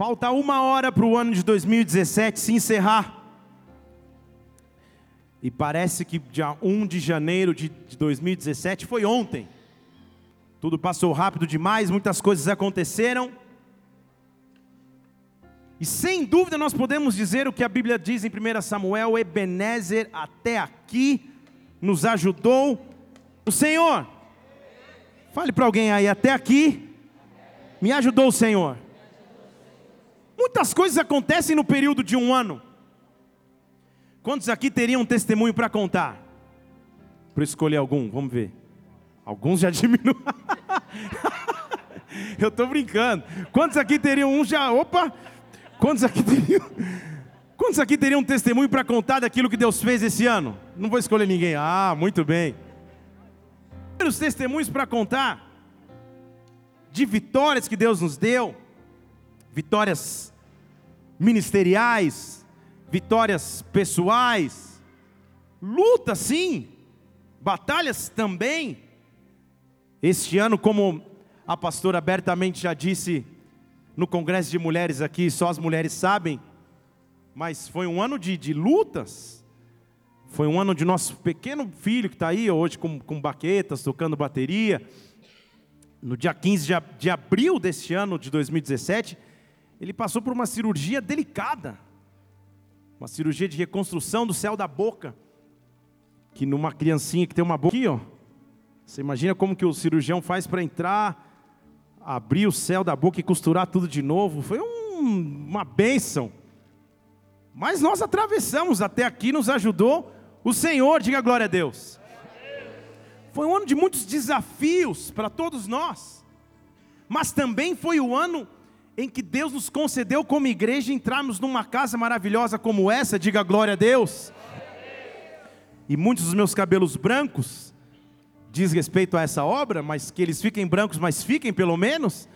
Falta uma hora para o ano de 2017 se encerrar. E parece que dia 1 de janeiro de 2017 foi ontem. Tudo passou rápido demais, muitas coisas aconteceram. E sem dúvida nós podemos dizer o que a Bíblia diz em 1 Samuel: Ebenezer até aqui nos ajudou o Senhor. Fale para alguém aí, até aqui me ajudou o Senhor. Muitas coisas acontecem no período de um ano. Quantos aqui teriam um testemunho para contar? Para escolher algum, vamos ver. Alguns já diminuíram. Eu estou brincando. Quantos aqui teriam um já? Opa! Quantos aqui teriam? Quantos aqui teriam um testemunho para contar daquilo que Deus fez esse ano? Não vou escolher ninguém. Ah, muito bem. Os testemunhos para contar de vitórias que Deus nos deu, vitórias ministeriais, vitórias pessoais, luta sim, batalhas também. Este ano, como a pastora abertamente já disse no congresso de mulheres aqui, só as mulheres sabem, mas foi um ano de, de lutas. Foi um ano de nosso pequeno filho que está aí hoje com, com baquetas, tocando bateria. No dia 15 de, de abril deste ano de 2017, ele passou por uma cirurgia delicada uma cirurgia de reconstrução do céu da boca, que numa criancinha que tem uma boca aqui, ó, você imagina como que o cirurgião faz para entrar, abrir o céu da boca e costurar tudo de novo? Foi um, uma bênção. Mas nós atravessamos até aqui, nos ajudou o Senhor, diga glória a Deus. Foi um ano de muitos desafios para todos nós, mas também foi o ano em que Deus nos concedeu como igreja entrarmos numa casa maravilhosa como essa, diga glória a Deus. E muitos dos meus cabelos brancos diz respeito a essa obra, mas que eles fiquem brancos, mas fiquem pelo menos.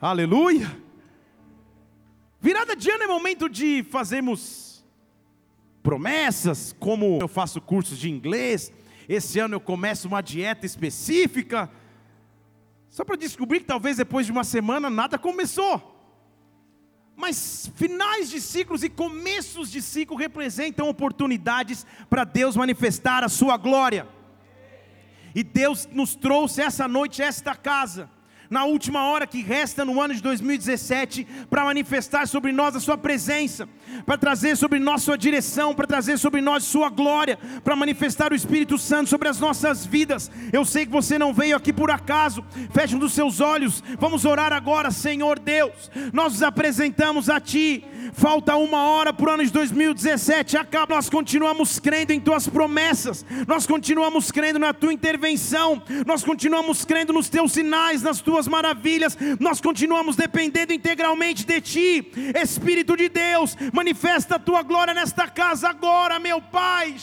Aleluia. Virada de ano é momento de fazermos promessas, como eu faço cursos de inglês, esse ano eu começo uma dieta específica, só para descobrir que talvez depois de uma semana nada começou. Mas finais de ciclos e começos de ciclo representam oportunidades para Deus manifestar a sua glória. E Deus nos trouxe essa noite esta casa na última hora que resta no ano de 2017, para manifestar sobre nós a Sua presença, para trazer sobre nós Sua direção, para trazer sobre nós Sua glória, para manifestar o Espírito Santo sobre as nossas vidas. Eu sei que você não veio aqui por acaso, feche um dos seus olhos, vamos orar agora, Senhor Deus, nós nos apresentamos a Ti. Falta uma hora para o ano de 2017, acaba, nós continuamos crendo em tuas promessas, nós continuamos crendo na tua intervenção, nós continuamos crendo nos teus sinais, nas tuas maravilhas, nós continuamos dependendo integralmente de ti, Espírito de Deus, manifesta a tua glória nesta casa agora, meu Pai,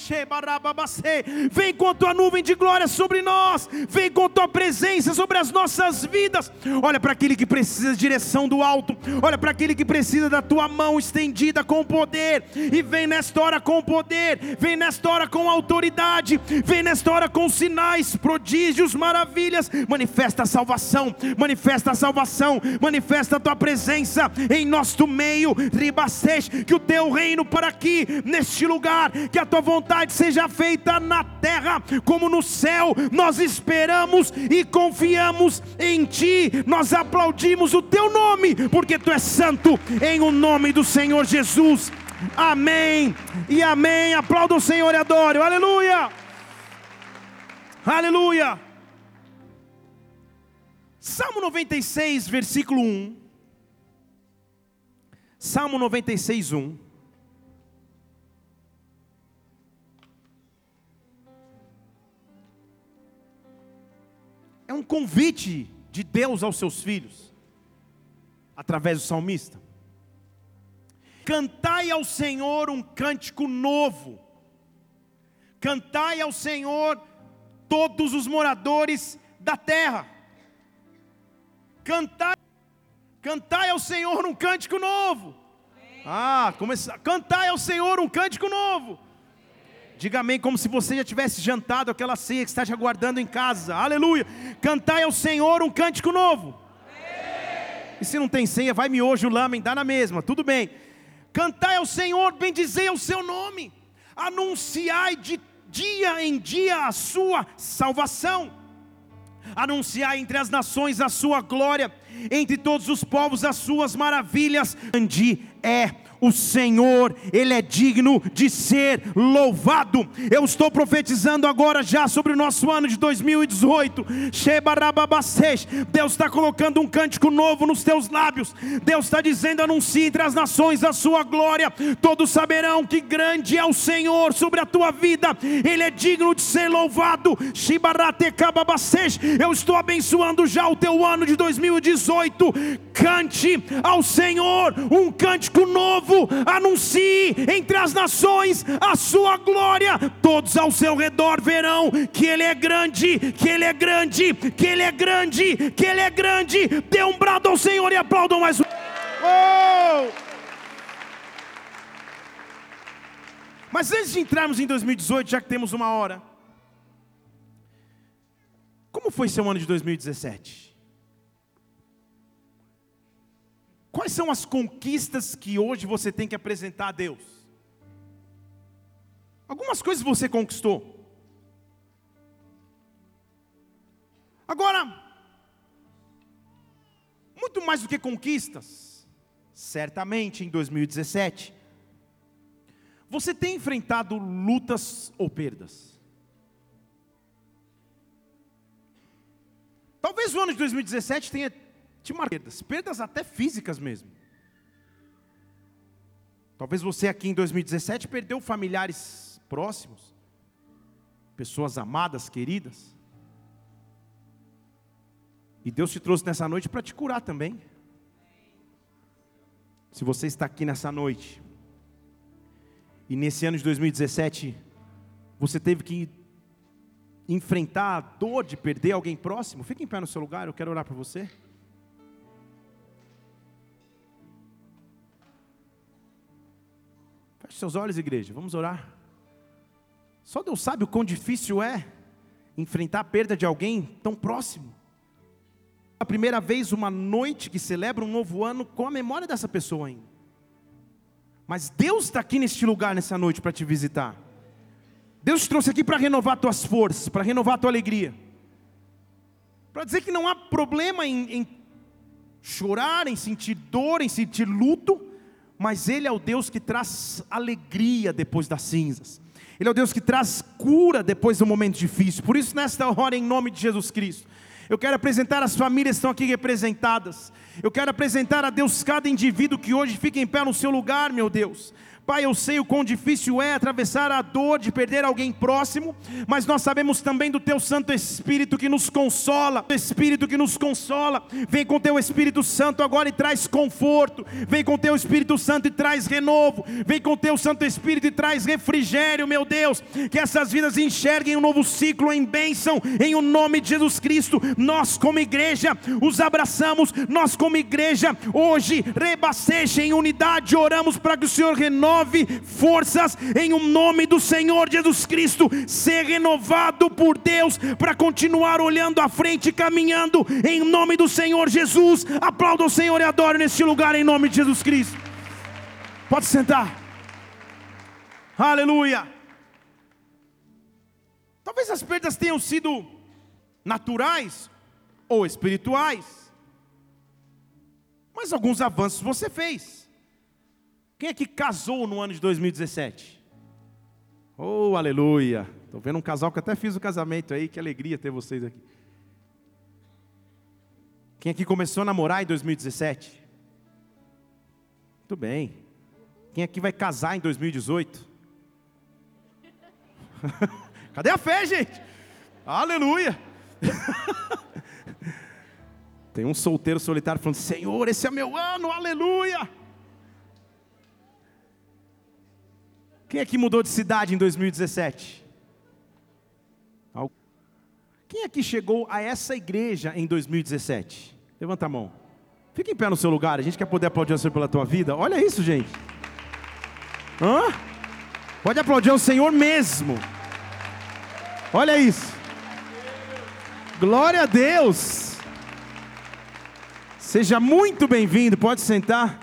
vem com a tua nuvem de glória sobre nós, vem com a tua presença sobre as nossas vidas, olha para aquele que precisa de direção do alto, olha para aquele que precisa da tua mão estendida com poder, e vem nesta hora com poder, vem nesta hora com autoridade, vem nesta hora com sinais, prodígios, maravilhas. Manifesta a salvação, manifesta a salvação, manifesta a tua presença em nosso meio, ribacete, que o teu reino para aqui, neste lugar, que a tua vontade seja feita na terra como no céu. Nós esperamos e confiamos em ti, nós aplaudimos o teu nome, porque tu és santo, em o nome do Senhor Jesus. Amém e amém. Aplauda o Senhor e adore. Aleluia. Aleluia. Salmo 96, versículo 1. Salmo 96, 1. É um convite de Deus aos seus filhos, através do salmista. Cantai ao Senhor um cântico novo. Cantai ao Senhor todos os moradores da terra. Cantai, cantai ao Senhor um cântico novo. Ah, começa, cantai ao Senhor um cântico novo. Diga amém, como se você já tivesse jantado aquela ceia que está te aguardando em casa. Aleluia. Cantai ao Senhor um cântico novo. E se não tem ceia, vai miojo, lamen, dá na mesma, tudo bem. Cantai ao Senhor, bendizei o seu nome, anunciai de dia em dia a sua salvação, anunciai entre as nações a sua glória, entre todos os povos as suas maravilhas. Grande é o Senhor, Ele é digno de ser louvado. Eu estou profetizando agora já sobre o nosso ano de 2018. Deus está colocando um cântico novo nos teus lábios. Deus está dizendo: anuncie entre as nações a sua glória. Todos saberão que grande é o Senhor sobre a tua vida. Ele é digno de ser louvado. Eu estou abençoando já o teu ano de 2018. Cante ao Senhor um cântico novo povo, anuncie entre as nações a sua glória. Todos ao seu redor verão que Ele é grande, que Ele é grande, que Ele é grande, que Ele é grande. Dê um brado ao Senhor e aplaudam mais um. Oh! Mas antes de entrarmos em 2018, já que temos uma hora, como foi seu ano de 2017? Quais são as conquistas que hoje você tem que apresentar a Deus? Algumas coisas você conquistou. Agora, muito mais do que conquistas, certamente em 2017, você tem enfrentado lutas ou perdas. Talvez o ano de 2017 tenha tinha perdas, perdas até físicas mesmo. Talvez você aqui em 2017 perdeu familiares próximos, pessoas amadas, queridas. E Deus te trouxe nessa noite para te curar também. Se você está aqui nessa noite, e nesse ano de 2017, você teve que enfrentar a dor de perder alguém próximo, fique em pé no seu lugar, eu quero orar para você. Feche seus olhos, igreja, vamos orar. Só Deus sabe o quão difícil é enfrentar a perda de alguém tão próximo. A primeira vez, uma noite que celebra um novo ano com a memória dessa pessoa ainda. Mas Deus está aqui neste lugar nessa noite para te visitar. Deus te trouxe aqui para renovar tuas forças, para renovar tua alegria. Para dizer que não há problema em, em chorar, em sentir dor, em sentir luto, mas Ele é o Deus que traz alegria depois das cinzas. Ele é o Deus que traz cura depois do momento difícil. Por isso, nesta hora, em nome de Jesus Cristo, eu quero apresentar as famílias que estão aqui representadas. Eu quero apresentar a Deus cada indivíduo que hoje fica em pé no seu lugar, meu Deus. Pai, eu sei o quão difícil é atravessar a dor de perder alguém próximo, mas nós sabemos também do Teu Santo Espírito que nos consola, Espírito que nos consola. Vem com Teu Espírito Santo agora e traz conforto, vem com Teu Espírito Santo e traz renovo, vem com Teu Santo Espírito e traz refrigério, meu Deus. Que essas vidas enxerguem um novo ciclo em bênção, em o nome de Jesus Cristo. Nós, como igreja, os abraçamos, nós, como igreja, hoje, rebaceja em unidade, oramos para que o Senhor renove renove forças em um nome do Senhor Jesus Cristo, ser renovado por Deus para continuar olhando à frente, caminhando em nome do Senhor Jesus. Aplauda o Senhor e adore neste lugar em nome de Jesus Cristo. Pode sentar. Aleluia. Talvez as perdas tenham sido naturais ou espirituais, mas alguns avanços você fez. Quem é que casou no ano de 2017? Oh, aleluia! Estou vendo um casal que até fiz o casamento aí, que alegria ter vocês aqui. Quem aqui começou a namorar em 2017? Muito bem. Quem aqui vai casar em 2018? Cadê a fé, gente? Aleluia! Tem um solteiro solitário falando: Senhor, esse é meu ano, aleluia! Quem aqui mudou de cidade em 2017? Quem aqui chegou a essa igreja em 2017? Levanta a mão. Fica em pé no seu lugar, a gente quer poder aplaudir o Senhor pela tua vida. Olha isso, gente. Hã? Pode aplaudir o Senhor mesmo. Olha isso. Glória a Deus. Seja muito bem-vindo, pode sentar.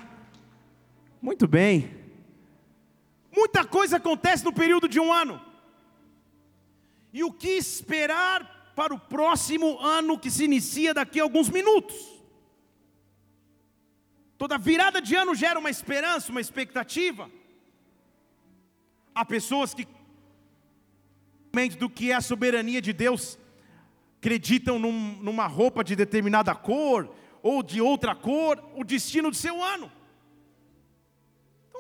Muito bem. Muita coisa acontece no período de um ano. E o que esperar para o próximo ano que se inicia daqui a alguns minutos? Toda virada de ano gera uma esperança, uma expectativa. Há pessoas que, do que é a soberania de Deus, acreditam num, numa roupa de determinada cor ou de outra cor, o destino do seu ano.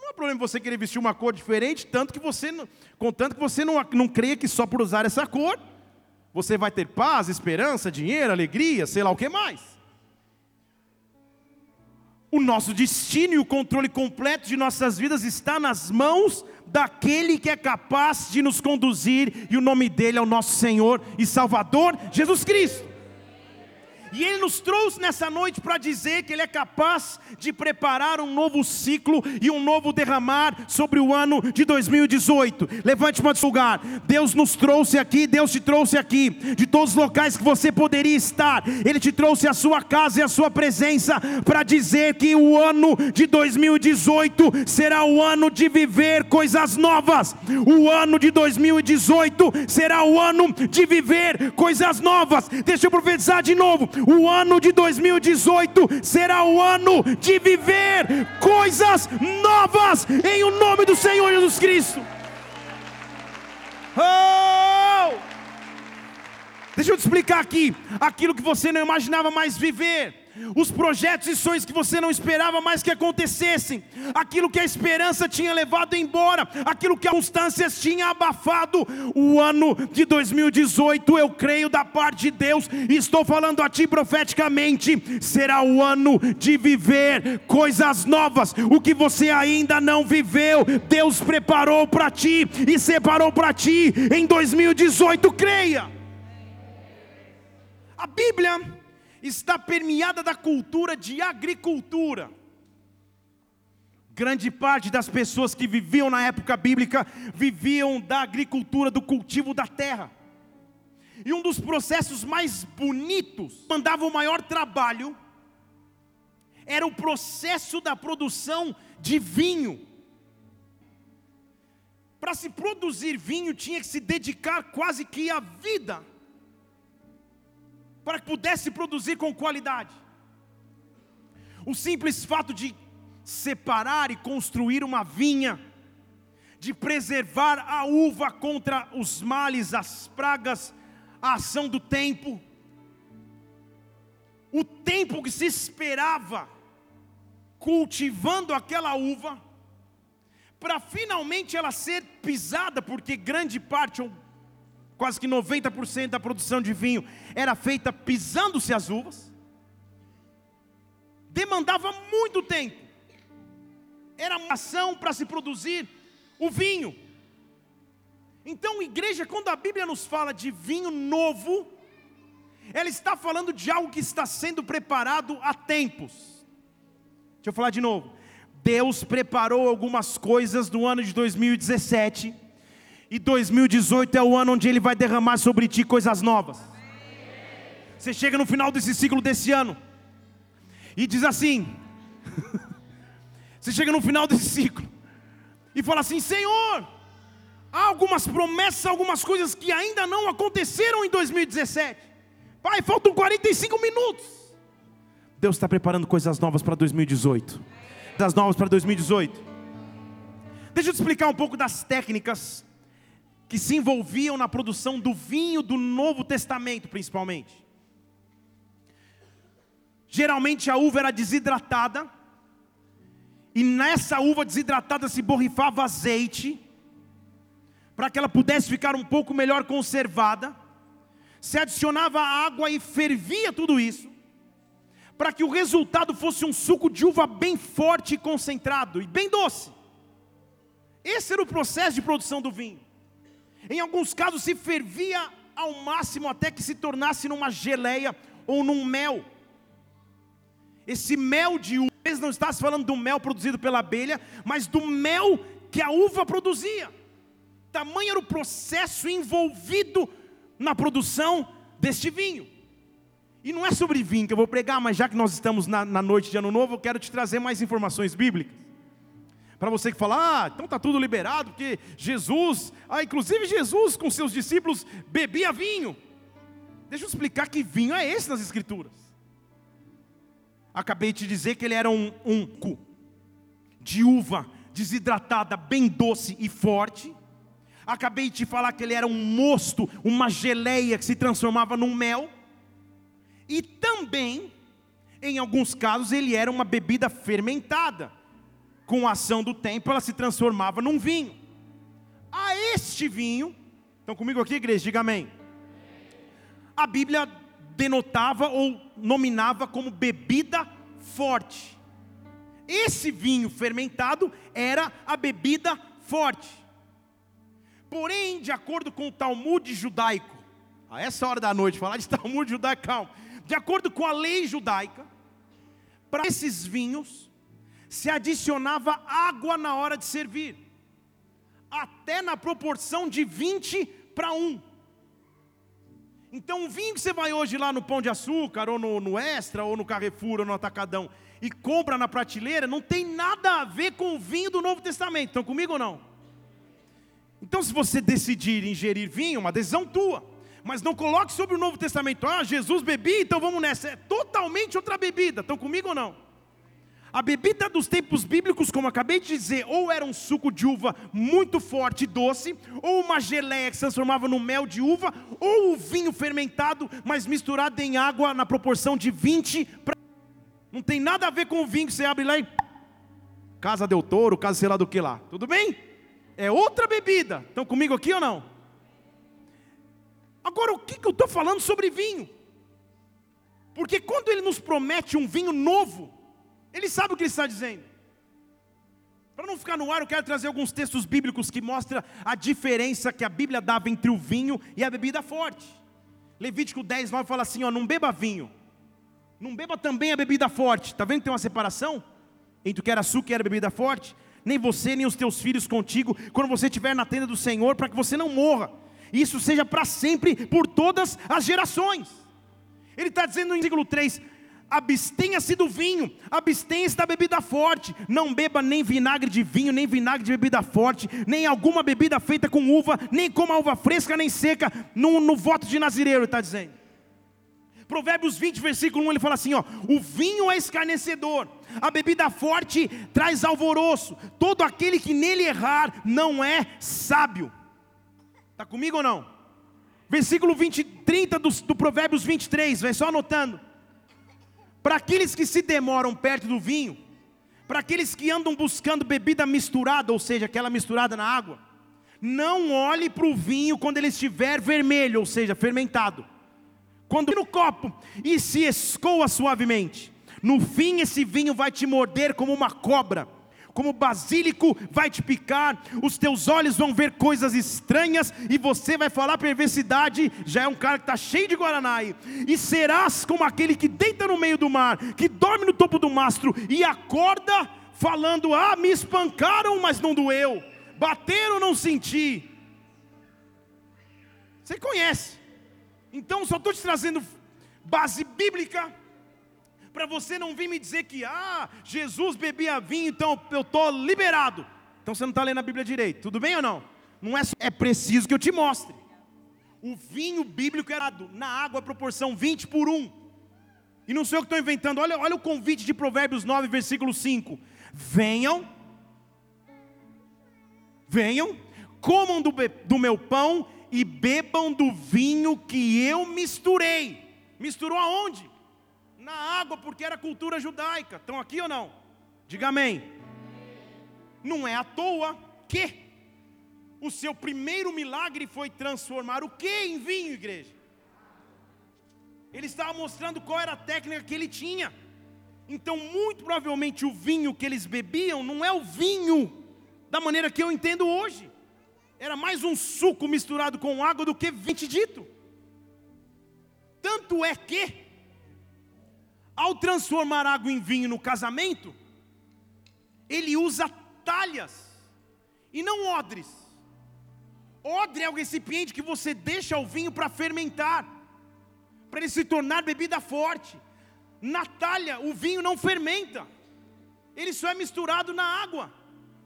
Não há problema você querer vestir uma cor diferente, tanto que você, contanto que você não, não creia que só por usar essa cor, você vai ter paz, esperança, dinheiro, alegria, sei lá o que mais. O nosso destino e o controle completo de nossas vidas está nas mãos daquele que é capaz de nos conduzir, e o nome dele é o nosso Senhor e Salvador Jesus Cristo. E Ele nos trouxe nessa noite para dizer que Ele é capaz de preparar um novo ciclo e um novo derramar sobre o ano de 2018. Levante uma lugar. Deus nos trouxe aqui, Deus te trouxe aqui, de todos os locais que você poderia estar. Ele te trouxe a sua casa e a sua presença para dizer que o ano de 2018 será o ano de viver coisas novas. O ano de 2018 será o ano de viver coisas novas. Deixa eu profetizar de novo o ano de 2018 será o ano de viver coisas novas em o nome do Senhor Jesus Cristo. Oh! Deixa eu te explicar aqui aquilo que você não imaginava mais viver os projetos e sonhos que você não esperava mais que acontecessem, aquilo que a esperança tinha levado embora, aquilo que as circunstâncias tinham abafado. O ano de 2018, eu creio da parte de Deus, e estou falando a ti profeticamente: será o ano de viver coisas novas, o que você ainda não viveu, Deus preparou para ti e separou para ti em 2018, creia. A Bíblia está permeada da cultura de agricultura. Grande parte das pessoas que viviam na época bíblica viviam da agricultura, do cultivo da terra. E um dos processos mais bonitos, mandava o maior trabalho, era o processo da produção de vinho. Para se produzir vinho, tinha que se dedicar quase que a vida para que pudesse produzir com qualidade. O simples fato de separar e construir uma vinha, de preservar a uva contra os males, as pragas, a ação do tempo, o tempo que se esperava cultivando aquela uva, para finalmente ela ser pisada, porque grande parte, ou quase que 90% da produção de vinho era feita pisando-se as uvas, demandava muito tempo, era uma ação para se produzir o vinho. Então, igreja, quando a Bíblia nos fala de vinho novo, ela está falando de algo que está sendo preparado há tempos. Deixa eu falar de novo. Deus preparou algumas coisas no ano de 2017 e 2018 é o ano onde Ele vai derramar sobre ti coisas novas. Você chega no final desse ciclo desse ano e diz assim: Você chega no final desse ciclo e fala assim: Senhor, há algumas promessas, algumas coisas que ainda não aconteceram em 2017. Pai, faltam 45 minutos. Deus está preparando coisas novas para 2018. Das novas para 2018. Deixa eu te explicar um pouco das técnicas que se envolviam na produção do vinho do Novo Testamento, principalmente. Geralmente a uva era desidratada, e nessa uva desidratada se borrifava azeite, para que ela pudesse ficar um pouco melhor conservada. Se adicionava água e fervia tudo isso, para que o resultado fosse um suco de uva bem forte e concentrado e bem doce. Esse era o processo de produção do vinho. Em alguns casos se fervia ao máximo até que se tornasse numa geleia ou num mel. Esse mel de uva, não está se falando do mel produzido pela abelha, mas do mel que a uva produzia. Tamanho era o processo envolvido na produção deste vinho. E não é sobre vinho que eu vou pregar, mas já que nós estamos na, na noite de Ano Novo, eu quero te trazer mais informações bíblicas. Para você que fala, ah, então está tudo liberado, porque Jesus, ah, inclusive Jesus com seus discípulos bebia vinho. Deixa eu explicar que vinho é esse nas Escrituras. Acabei de dizer que ele era um, cu de uva desidratada, bem doce e forte. Acabei de falar que ele era um mosto, uma geleia que se transformava num mel. E também, em alguns casos, ele era uma bebida fermentada. Com a ação do tempo, ela se transformava num vinho. A este vinho, estão comigo aqui, igreja? Diga amém. A Bíblia denotava ou nominava como bebida forte. Esse vinho fermentado era a bebida forte. Porém, de acordo com o Talmud judaico, a essa hora da noite, falar de Talmud judaico, calma de acordo com a lei judaica, para esses vinhos se adicionava água na hora de servir, até na proporção de 20 para 1. Então, o vinho que você vai hoje lá no Pão de Açúcar, ou no, no Extra, ou no Carrefour, ou no Atacadão, e compra na prateleira, não tem nada a ver com o vinho do Novo Testamento. Estão comigo ou não? Então, se você decidir ingerir vinho, uma decisão tua mas não coloque sobre o Novo Testamento, ah, Jesus bebia, então vamos nessa. É totalmente outra bebida. Estão comigo ou não? A bebida dos tempos bíblicos, como acabei de dizer, ou era um suco de uva muito forte e doce, ou uma geleia que se transformava no mel de uva, ou o vinho fermentado, mas misturado em água na proporção de 20 para. Não tem nada a ver com o vinho que você abre lá e. Casa del Toro, casa sei lá do que lá. Tudo bem? É outra bebida. Estão comigo aqui ou não? Agora, o que, que eu estou falando sobre vinho? Porque quando ele nos promete um vinho novo, ele sabe o que ele está dizendo. Para não ficar no ar, eu quero trazer alguns textos bíblicos que mostram a diferença que a Bíblia dava entre o vinho e a bebida forte. Levítico 10, 9 fala assim: ó, não beba vinho, não beba também a bebida forte. Está vendo que tem uma separação entre o que era açúcar e era bebida forte? Nem você, nem os teus filhos contigo, quando você estiver na tenda do Senhor, para que você não morra isso seja para sempre, por todas as gerações. Ele está dizendo no versículo 3: abstenha-se do vinho, abstenha-se da bebida forte, não beba nem vinagre de vinho, nem vinagre de bebida forte, nem alguma bebida feita com uva, nem coma uva fresca nem seca, no, no voto de Nazireiro, está dizendo. Provérbios 20, versículo 1, ele fala assim: ó, o vinho é escarnecedor, a bebida forte traz alvoroço, todo aquele que nele errar não é sábio. Está comigo ou não? Versículo 20, 30 do, do Provérbios 23, vai só anotando. Para aqueles que se demoram perto do vinho, para aqueles que andam buscando bebida misturada, ou seja, aquela misturada na água, não olhe para o vinho quando ele estiver vermelho, ou seja, fermentado. Quando no copo e se escoa suavemente, no fim esse vinho vai te morder como uma cobra como basílico vai te picar, os teus olhos vão ver coisas estranhas e você vai falar perversidade. Já é um cara que está cheio de Guaraná. E serás como aquele que deita no meio do mar, que dorme no topo do mastro e acorda falando: Ah, me espancaram, mas não doeu, bateram, não senti. Você conhece. Então só estou te trazendo base bíblica para você não vir me dizer que, ah, Jesus bebia vinho, então eu estou liberado. Então você não está lendo a Bíblia direito, tudo bem ou não? Não é, é preciso que eu te mostre. O vinho bíblico era na água, proporção 20 por 1. E não sou eu que estou inventando, olha, olha o convite de Provérbios 9, versículo 5. Venham, venham, comam do, do meu pão e bebam do vinho que eu misturei. Misturou aonde? Na água, porque era cultura judaica. Estão aqui ou não? Diga amém. Não é à toa que o seu primeiro milagre foi transformar o que em vinho, igreja? Ele estava mostrando qual era a técnica que ele tinha. Então, muito provavelmente, o vinho que eles bebiam não é o vinho da maneira que eu entendo hoje. Era mais um suco misturado com água do que vinho dito. Tanto é que ao transformar água em vinho no casamento, ele usa talhas e não odres. Odre é o recipiente que você deixa o vinho para fermentar, para ele se tornar bebida forte. Natália, o vinho não fermenta, ele só é misturado na água.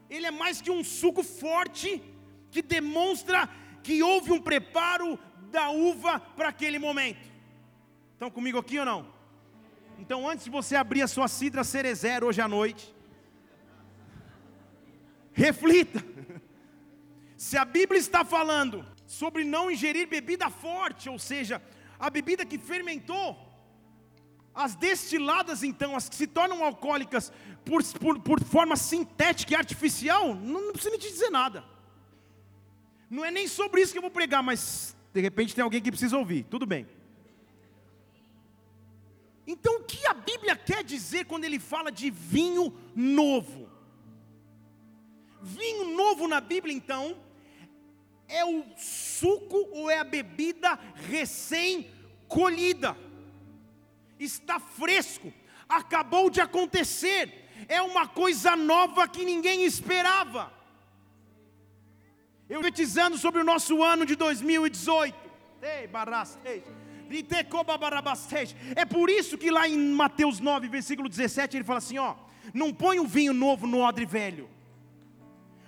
Ele é mais que um suco forte que demonstra que houve um preparo da uva para aquele momento. Estão comigo aqui ou não? Então, antes de você abrir a sua cidra cerezer hoje à noite, reflita. Se a Bíblia está falando sobre não ingerir bebida forte, ou seja, a bebida que fermentou, as destiladas, então, as que se tornam alcoólicas por, por, por forma sintética e artificial, não, não precisa te dizer nada. Não é nem sobre isso que eu vou pregar, mas de repente tem alguém que precisa ouvir, tudo bem. Então, o que a Bíblia quer dizer quando ele fala de vinho novo? Vinho novo na Bíblia, então, é o suco ou é a bebida recém-colhida está fresco, acabou de acontecer, é uma coisa nova que ninguém esperava. Eu profetizando sobre o nosso ano de 2018. É por isso que lá em Mateus 9, versículo 17, ele fala assim: ó, não põe o vinho novo no odre velho.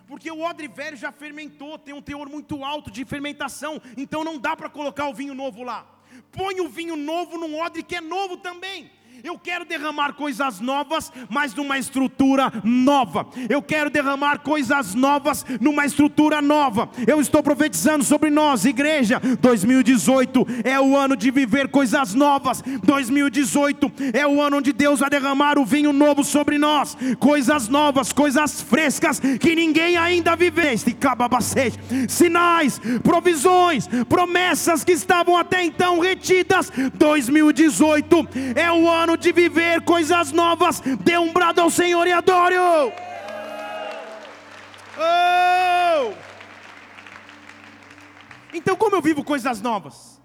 Porque o odre velho já fermentou, tem um teor muito alto de fermentação, então não dá para colocar o vinho novo lá põe o vinho novo num odre que é novo também. Eu quero derramar coisas novas, mas numa estrutura nova. Eu quero derramar coisas novas numa estrutura nova. Eu estou profetizando sobre nós, igreja. 2018 é o ano de viver coisas novas. 2018 é o ano onde Deus vai derramar o vinho novo sobre nós. Coisas novas, coisas frescas que ninguém ainda viveu. Sinais, provisões, promessas que estavam até então retidas. 2018 é o ano ano de viver coisas novas. Dê um brado ao Senhor e adore. Oh! Então, como eu vivo coisas novas?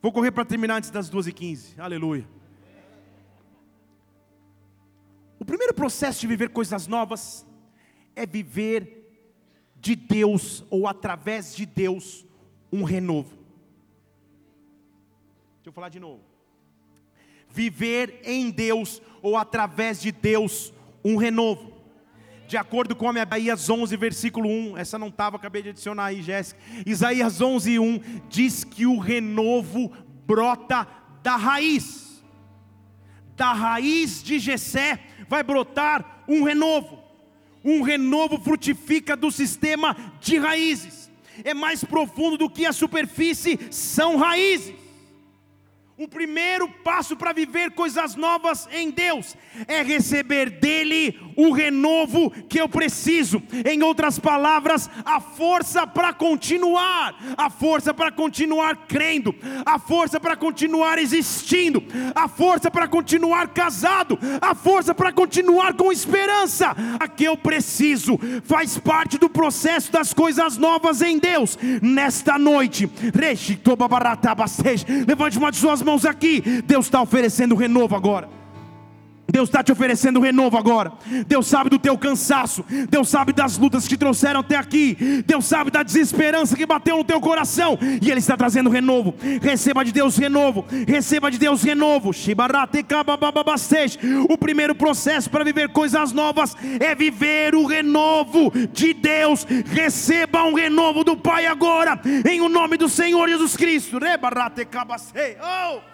Vou correr para terminar antes das 12h15. Aleluia. O primeiro processo de viver coisas novas é viver de Deus ou através de Deus um renovo. Deixa eu falar de novo viver em Deus ou através de Deus um renovo. De acordo com a Isaías 11, versículo 1, essa não estava, acabei de adicionar aí, Jéssica. Isaías 11, 1 diz que o renovo brota da raiz. Da raiz de Jessé vai brotar um renovo. Um renovo frutifica do sistema de raízes. É mais profundo do que a superfície, são raízes. O primeiro passo para viver coisas novas em Deus é receber dele o renovo que eu preciso. Em outras palavras, a força para continuar, a força para continuar crendo, a força para continuar existindo, a força para continuar casado, a força para continuar com esperança. A que eu preciso faz parte do processo das coisas novas em Deus. Nesta noite, levante uma de suas mãos aqui. Deus está oferecendo renovo agora. Deus está te oferecendo renovo agora. Deus sabe do teu cansaço. Deus sabe das lutas que te trouxeram até aqui. Deus sabe da desesperança que bateu no teu coração. E Ele está trazendo renovo. Receba de Deus renovo. Receba de Deus renovo. O primeiro processo para viver coisas novas é viver o renovo de Deus. Receba um renovo do Pai agora. Em o nome do Senhor Jesus Cristo. Oh!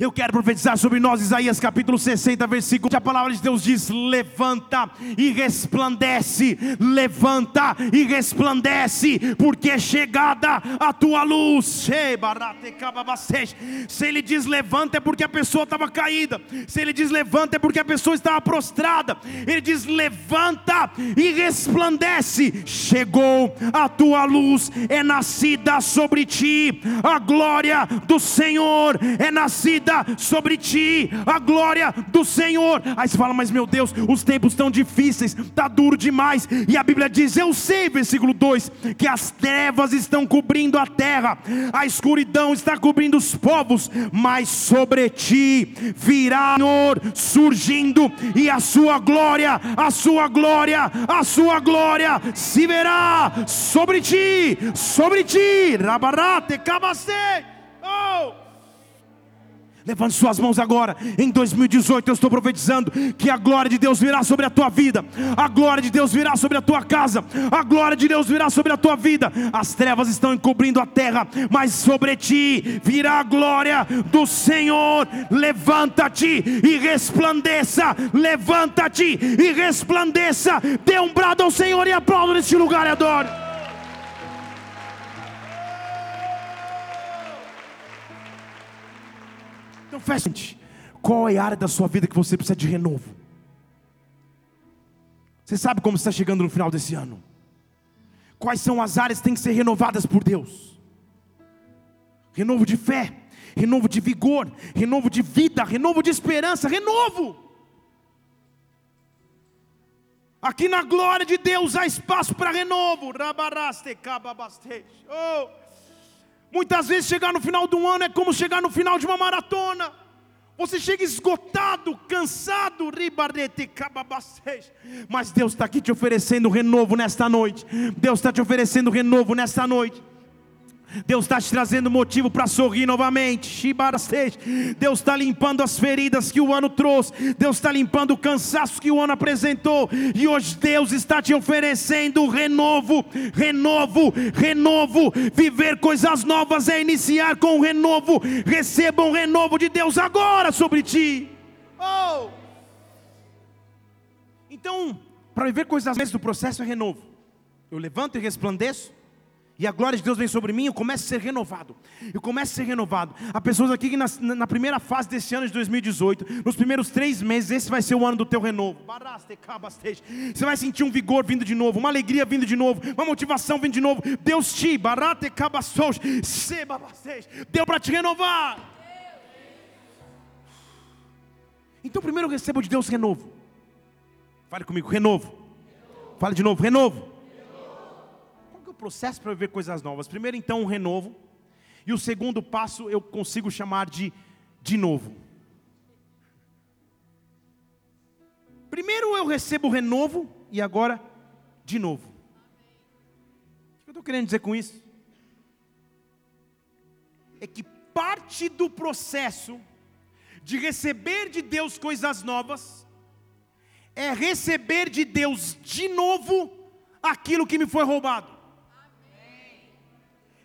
Eu quero profetizar sobre nós, Isaías capítulo 60, versículo. A palavra de Deus diz: Levanta e resplandece, levanta e resplandece, porque é chegada a tua luz. Se ele diz levanta, é porque a pessoa estava caída. Se ele diz levanta, é porque a pessoa estava prostrada. Ele diz levanta e resplandece. Chegou a tua luz, é nascida sobre ti. A glória do Senhor é nascida sobre ti a glória do Senhor. Aí você fala, mas meu Deus, os tempos estão difíceis, está duro demais. E a Bíblia diz: Eu sei, versículo 2, que as trevas estão cobrindo a terra, a escuridão está cobrindo os povos, mas sobre ti virá o Senhor surgindo, e a sua glória, a sua glória, a sua glória se verá sobre ti, sobre ti. Rabarate, cabacei. Levante suas mãos agora. Em 2018 eu estou profetizando que a glória de Deus virá sobre a tua vida. A glória de Deus virá sobre a tua casa. A glória de Deus virá sobre a tua vida. As trevas estão encobrindo a terra, mas sobre ti virá a glória do Senhor. Levanta-te e resplandeça. Levanta-te e resplandeça. Dê um brado ao Senhor e aplauda neste lugar e adore. Feche. Qual é a área da sua vida que você precisa de renovo? Você sabe como está chegando no final desse ano? Quais são as áreas que têm que ser renovadas por Deus? Renovo de fé, renovo de vigor, renovo de vida, renovo de esperança, renovo. Aqui na glória de Deus há espaço para renovo. Oh. Muitas vezes chegar no final do ano é como chegar no final de uma maratona. Você chega esgotado, cansado, mas Deus está aqui te oferecendo renovo nesta noite. Deus está te oferecendo renovo nesta noite. Deus está te trazendo motivo para sorrir novamente. Deus está limpando as feridas que o ano trouxe. Deus está limpando o cansaço que o ano apresentou. E hoje Deus está te oferecendo renovo, renovo, renovo. Viver coisas novas é iniciar com o renovo. Receba um renovo de Deus agora sobre ti. Oh! Então, para viver coisas novas, o processo é renovo. Eu levanto e resplandeço e a glória de Deus vem sobre mim, eu começo a ser renovado. Eu começo a ser renovado. Há pessoas aqui que na, na, primeira fase desse ano de 2018, nos primeiros três meses, esse vai ser o ano do teu renovo. Você vai sentir um vigor vindo de novo, uma alegria vindo de novo, uma motivação vindo de novo. Deus te, deu para te renovar. Então primeiro eu recebo de Deus renovo. Fale comigo, renovo. Fale de novo, renovo processo para viver coisas novas. Primeiro, então, um renovo. E o segundo passo eu consigo chamar de de novo. Primeiro eu recebo o renovo e agora de novo. O que eu estou querendo dizer com isso? É que parte do processo de receber de Deus coisas novas é receber de Deus de novo aquilo que me foi roubado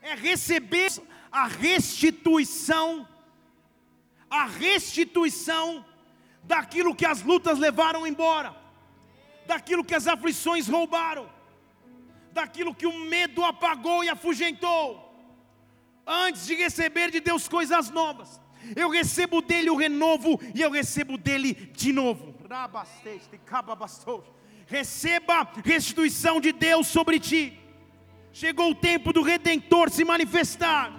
é receber a restituição, a restituição daquilo que as lutas levaram embora, daquilo que as aflições roubaram, daquilo que o medo apagou e afugentou. Antes de receber de Deus coisas novas, eu recebo dele o renovo e eu recebo dele de novo. Receba restituição de Deus sobre ti. Chegou o tempo do redentor se manifestar.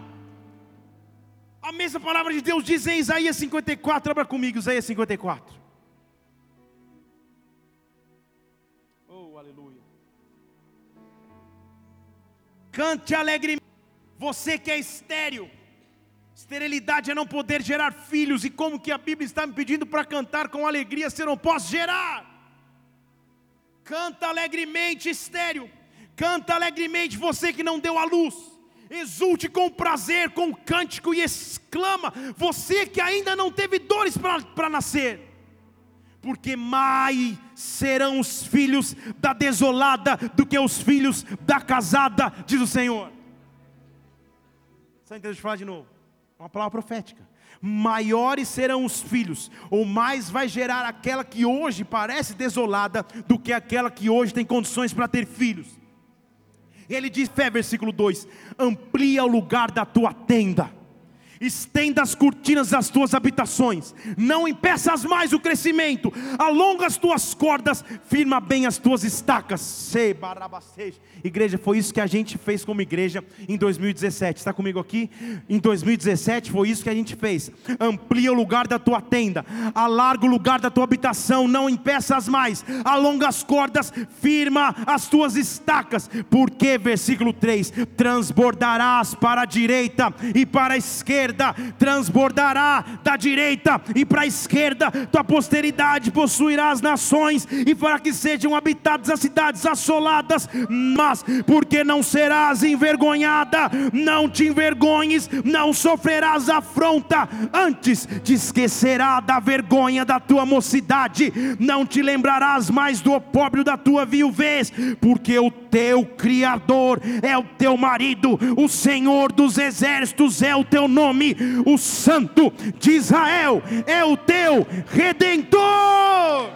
A mesma palavra de Deus diz em Isaías 54, abra comigo, Isaías 54. Oh, aleluia. Cante alegremente, você que é estéreo. Esterilidade é não poder gerar filhos, e como que a Bíblia está me pedindo para cantar com alegria se eu não posso gerar? Canta alegremente, estéreo Canta alegremente você que não deu a luz. Exulte com prazer, com cântico e exclama, você que ainda não teve dores para nascer. Porque mais serão os filhos da desolada do que os filhos da casada, diz o Senhor. Você entendeu de falar de novo? Uma palavra profética maiores serão os filhos, ou mais vai gerar aquela que hoje parece desolada do que aquela que hoje tem condições para ter filhos. Ele diz, fé, versículo 2: amplia o lugar da tua tenda estenda as cortinas das tuas habitações, não impeças mais o crescimento, alonga as tuas cordas, firma bem as tuas estacas. Igreja, foi isso que a gente fez como igreja em 2017. Está comigo aqui? Em 2017 foi isso que a gente fez. Amplia o lugar da tua tenda, alarga o lugar da tua habitação, não impeças mais, alonga as cordas, firma as tuas estacas, porque, versículo 3: transbordarás para a direita e para a esquerda esquerda transbordará da direita e para a esquerda, tua posteridade possuirá as nações e fará que sejam habitadas as cidades assoladas, mas porque não serás envergonhada, não te envergonhes, não sofrerás afronta, antes te esquecerá da vergonha da tua mocidade, não te lembrarás mais do opróbrio da tua viuvez, porque o teu Criador é o teu marido, o Senhor dos exércitos é o teu nome, o Santo de Israel é o teu redentor.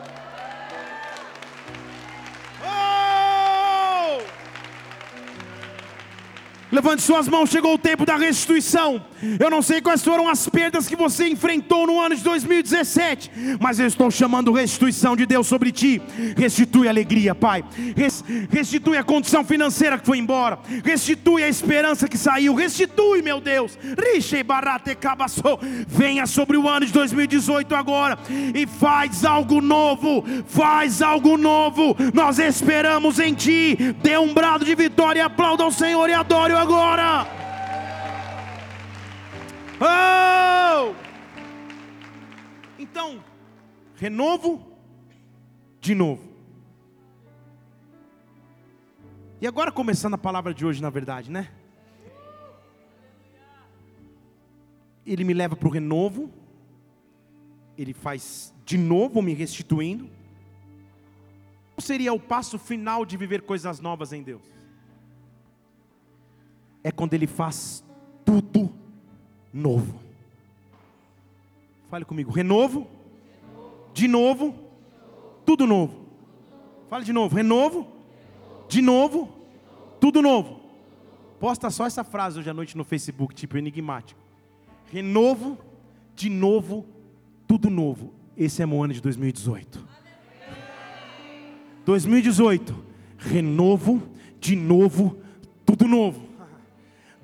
Levante suas mãos, chegou o tempo da restituição. Eu não sei quais foram as perdas que você enfrentou no ano de 2017, mas eu estou chamando restituição de Deus sobre ti. Restitui a alegria, Pai. Restitui a condição financeira que foi embora. Restitui a esperança que saiu. Restitui, meu Deus. Venha sobre o ano de 2018 agora e faz algo novo. Faz algo novo. Nós esperamos em ti. Dê um brado de vitória, aplauda ao Senhor e adore-o agora. Oh! Então, renovo de novo. E agora começando a palavra de hoje, na verdade, né? Ele me leva para o renovo, ele faz de novo me restituindo. Qual seria o passo final de viver coisas novas em Deus? É quando Ele faz tudo novo. Fale comigo, renovo, de novo, tudo novo. Fale de novo, renovo, de novo, tudo novo. Posta só essa frase hoje à noite no Facebook, tipo enigmático. Renovo, de novo, tudo novo. Esse é o ano de 2018. 2018, renovo, de novo, tudo novo.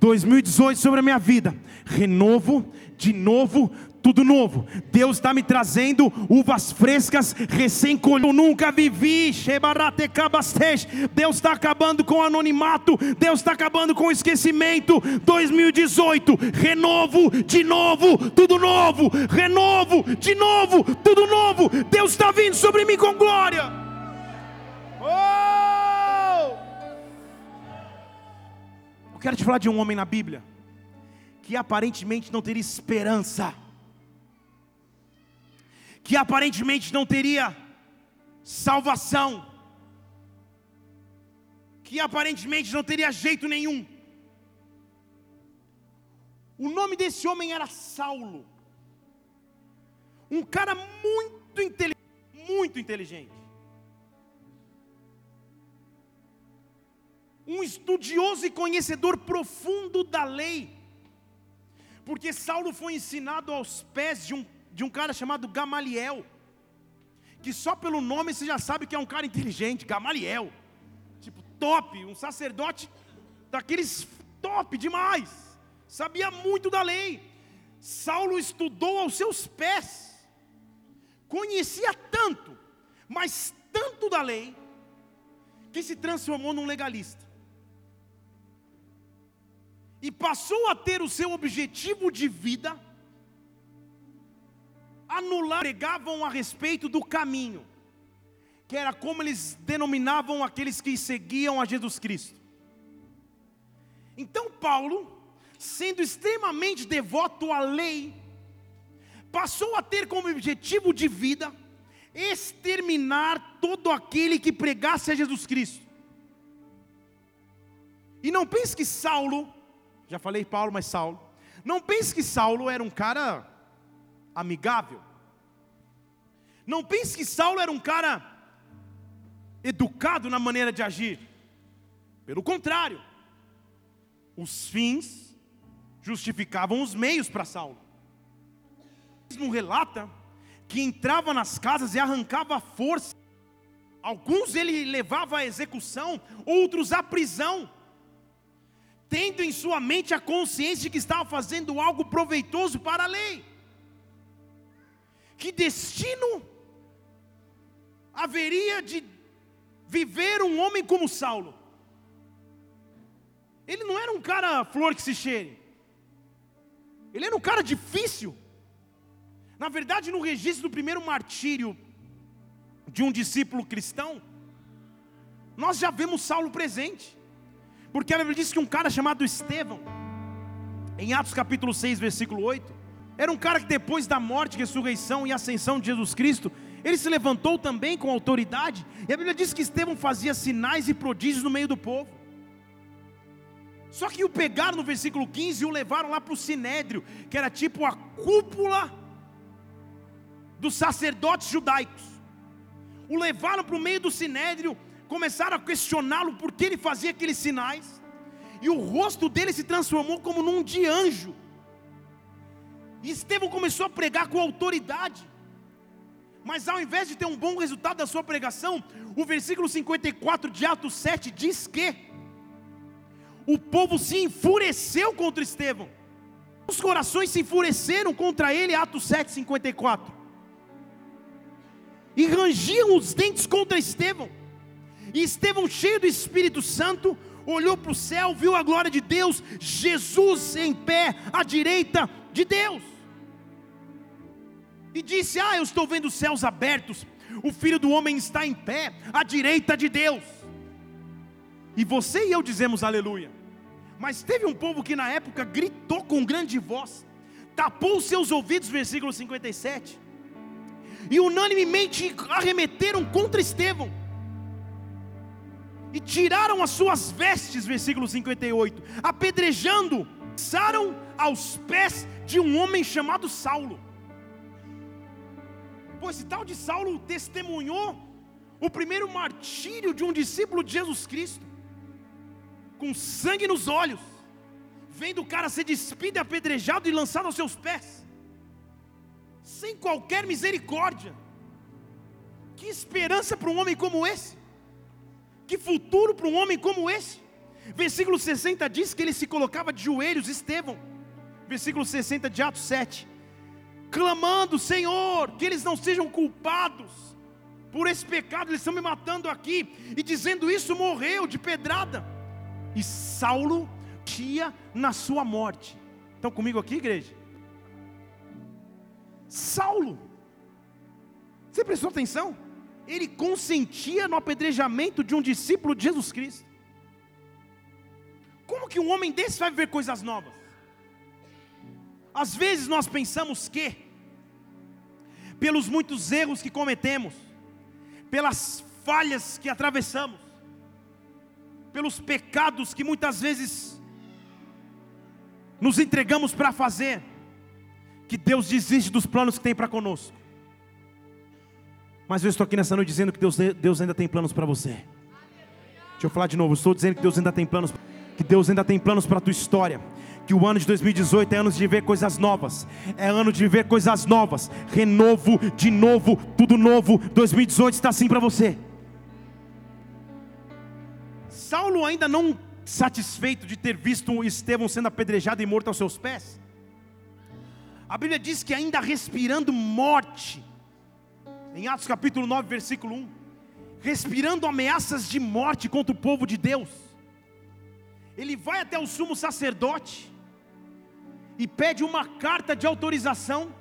2018 sobre a minha vida, renovo, de novo, tudo novo. Deus está me trazendo uvas frescas, recém-colhidas. Nunca vivi. Deus está acabando com o anonimato. Deus está acabando com o esquecimento. 2018, renovo, de novo, tudo novo. Renovo, de novo, tudo novo. Deus está vindo sobre mim com glória. Oh! Eu quero te falar de um homem na Bíblia que aparentemente não teria esperança, que aparentemente não teria salvação, que aparentemente não teria jeito nenhum. O nome desse homem era Saulo, um cara muito inteligente, muito inteligente. Um estudioso e conhecedor profundo da lei porque Saulo foi ensinado aos pés de um, de um cara chamado Gamaliel, que só pelo nome você já sabe que é um cara inteligente, Gamaliel, tipo top, um sacerdote daqueles top demais, sabia muito da lei. Saulo estudou aos seus pés, conhecia tanto, mas tanto da lei, que se transformou num legalista e passou a ter o seu objetivo de vida, anular, pregavam a respeito do caminho, que era como eles denominavam aqueles que seguiam a Jesus Cristo. Então Paulo, sendo extremamente devoto à lei, passou a ter como objetivo de vida exterminar todo aquele que pregasse a Jesus Cristo. E não pense que Saulo já falei Paulo, mas Saulo. Não pense que Saulo era um cara amigável. Não pense que Saulo era um cara educado na maneira de agir. Pelo contrário, os fins justificavam os meios para Saulo. Não relata que entrava nas casas e arrancava a força. Alguns ele levava à execução, outros à prisão tendo em sua mente a consciência de que estava fazendo algo proveitoso para a lei. Que destino haveria de viver um homem como Saulo? Ele não era um cara flor que se cheire. Ele era um cara difícil. Na verdade, no registro do primeiro martírio de um discípulo cristão, nós já vemos Saulo presente. Porque a Bíblia diz que um cara chamado Estevão, em Atos capítulo 6, versículo 8, era um cara que depois da morte, ressurreição e ascensão de Jesus Cristo, ele se levantou também com autoridade, e a Bíblia diz que Estevão fazia sinais e prodígios no meio do povo. Só que o pegaram no versículo 15 e o levaram lá para o sinédrio, que era tipo a cúpula dos sacerdotes judaicos. O levaram para o meio do sinédrio, começaram a questioná-lo por que ele fazia aqueles sinais, e o rosto dele se transformou como num de anjo. E Estevão começou a pregar com autoridade. Mas ao invés de ter um bom resultado da sua pregação, o versículo 54 de Atos 7 diz que o povo se enfureceu contra Estevão. Os corações se enfureceram contra ele, Atos 7, 54. E rangiam os dentes contra Estevão. E Estevão, cheio do Espírito Santo, olhou para o céu, viu a glória de Deus, Jesus em pé à direita de Deus. E disse: Ah, eu estou vendo os céus abertos, o filho do homem está em pé à direita de Deus. E você e eu dizemos aleluia. Mas teve um povo que na época gritou com grande voz, tapou os seus ouvidos, versículo 57, e unanimemente arremeteram contra Estevão, e tiraram as suas vestes, versículo 58, apedrejando, passaram aos pés de um homem chamado Saulo. Pois esse tal de Saulo testemunhou o primeiro martírio de um discípulo de Jesus Cristo com sangue nos olhos, vendo o cara ser despido, apedrejado e lançado aos seus pés, sem qualquer misericórdia. Que esperança para um homem como esse? Que futuro para um homem como esse? Versículo 60 diz que ele se colocava de joelhos, Estevão. Versículo 60 de Atos 7. Clamando, Senhor, que eles não sejam culpados por esse pecado, eles estão me matando aqui. E dizendo isso, morreu de pedrada e Saulo tinha na sua morte. Estão comigo aqui, igreja? Saulo, você prestou atenção? Ele consentia no apedrejamento de um discípulo de Jesus Cristo. Como que um homem desse vai viver coisas novas? Às vezes nós pensamos que, pelos muitos erros que cometemos, pelas falhas que atravessamos, pelos pecados que muitas vezes nos entregamos para fazer, que Deus desiste dos planos que tem para conosco. Mas eu estou aqui nessa noite dizendo que Deus, Deus ainda tem planos para você. Deixa eu falar de novo, estou dizendo que Deus ainda tem planos, que Deus ainda tem planos para a tua história. Que o ano de 2018 é ano de viver coisas novas, é ano de viver coisas novas, renovo, de novo, tudo novo. 2018 está assim para você. Saulo ainda não satisfeito de ter visto Estevão sendo apedrejado e morto aos seus pés, a Bíblia diz que ainda respirando morte, em Atos capítulo 9, versículo 1, respirando ameaças de morte contra o povo de Deus, ele vai até o sumo sacerdote e pede uma carta de autorização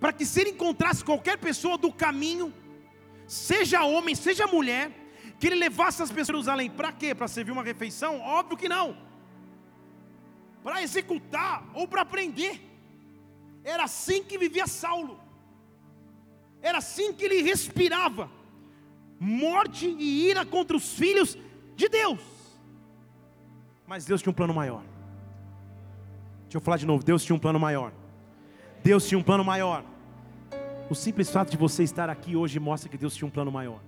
para que se ele encontrasse qualquer pessoa do caminho, seja homem, seja mulher, que ele levasse as pessoas a Jerusalém. Para quê? Para servir uma refeição? Óbvio que não. Para executar ou para prender. Era assim que vivia Saulo. Era assim que ele respirava. Morte e ira contra os filhos de Deus. Mas Deus tinha um plano maior. Deixa eu falar de novo. Deus tinha um plano maior. Deus tinha um plano maior. O simples fato de você estar aqui hoje mostra que Deus tinha um plano maior.